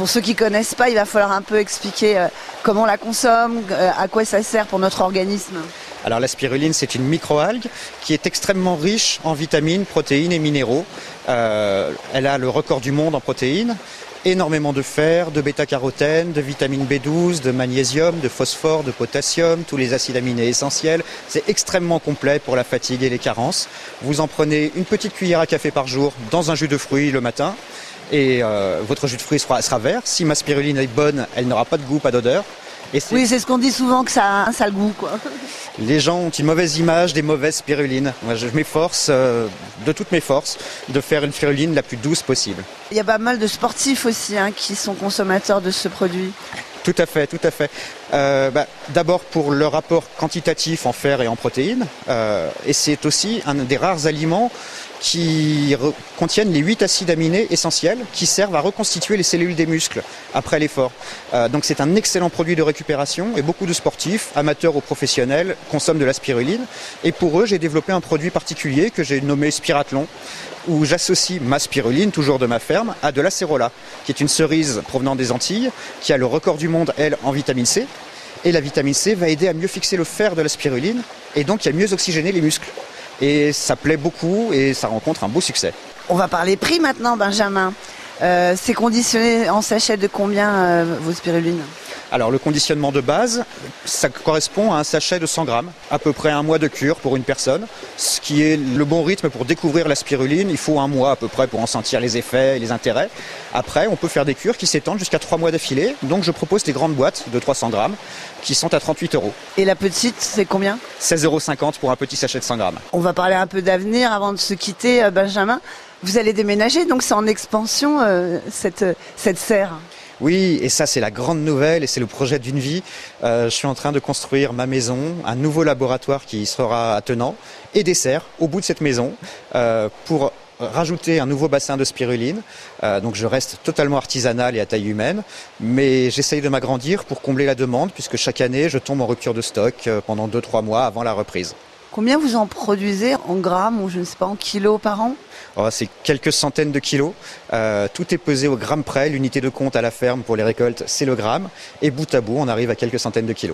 Pour ceux qui connaissent pas, il va falloir un peu expliquer euh, comment on la consomme, euh, à quoi ça sert pour notre organisme. Alors la spiruline, c'est une microalgue qui est extrêmement riche en vitamines, protéines et minéraux. Euh, elle a le record du monde en protéines, énormément de fer, de bêta-carotène, de vitamine B12, de magnésium, de phosphore, de potassium, tous les acides aminés essentiels. C'est extrêmement complet pour la fatigue et les carences. Vous en prenez une petite cuillère à café par jour dans un jus de fruits le matin et euh, votre jus de fruits sera, sera vert. Si ma spiruline est bonne, elle n'aura pas de goût, pas d'odeur. Et oui, c'est ce qu'on dit souvent que ça a un sale goût. Quoi. Les gens ont une mauvaise image des mauvaises spirulines. Moi, je m'efforce euh, de toutes mes forces de faire une spiruline la plus douce possible. Il y a pas mal de sportifs aussi hein, qui sont consommateurs de ce produit. Tout à fait, tout à fait. Euh, bah, D'abord pour le rapport quantitatif en fer et en protéines, euh, et c'est aussi un des rares aliments qui contiennent les 8 acides aminés essentiels qui servent à reconstituer les cellules des muscles après l'effort. Euh, donc c'est un excellent produit de récupération et beaucoup de sportifs, amateurs ou professionnels, consomment de la spiruline. Et pour eux, j'ai développé un produit particulier que j'ai nommé Spirathlon où j'associe ma spiruline, toujours de ma ferme, à de l'acérola, qui est une cerise provenant des Antilles, qui a le record du monde, elle, en vitamine C. Et la vitamine C va aider à mieux fixer le fer de la spiruline et donc à mieux oxygéner les muscles. Et ça plaît beaucoup et ça rencontre un beau succès. On va parler prix maintenant, Benjamin. Euh, c'est conditionné en sachet de combien euh, vos spirulines? Alors le conditionnement de base, ça correspond à un sachet de 100 grammes, à peu près un mois de cure pour une personne, ce qui est le bon rythme pour découvrir la spiruline. Il faut un mois à peu près pour en sentir les effets et les intérêts. Après, on peut faire des cures qui s'étendent jusqu'à 3 mois d'affilée. Donc je propose des grandes boîtes de 300 grammes qui sont à 38 euros. Et la petite, c'est combien? 16,50 euros pour un petit sachet de 100 grammes. On va parler un peu d'avenir avant de se quitter, euh, Benjamin. Vous allez déménager, donc c'est en expansion euh, cette, cette serre. Oui, et ça c'est la grande nouvelle et c'est le projet d'une vie. Euh, je suis en train de construire ma maison, un nouveau laboratoire qui sera attenant et des serres au bout de cette maison euh, pour rajouter un nouveau bassin de spiruline. Euh, donc je reste totalement artisanal et à taille humaine, mais j'essaye de m'agrandir pour combler la demande puisque chaque année je tombe en rupture de stock pendant 2-3 mois avant la reprise. Combien vous en produisez en grammes ou je ne sais pas en kilos par an Oh, c'est quelques centaines de kilos. Euh, tout est pesé au gramme près. L'unité de compte à la ferme pour les récoltes, c'est le gramme. Et bout à bout, on arrive à quelques centaines de kilos.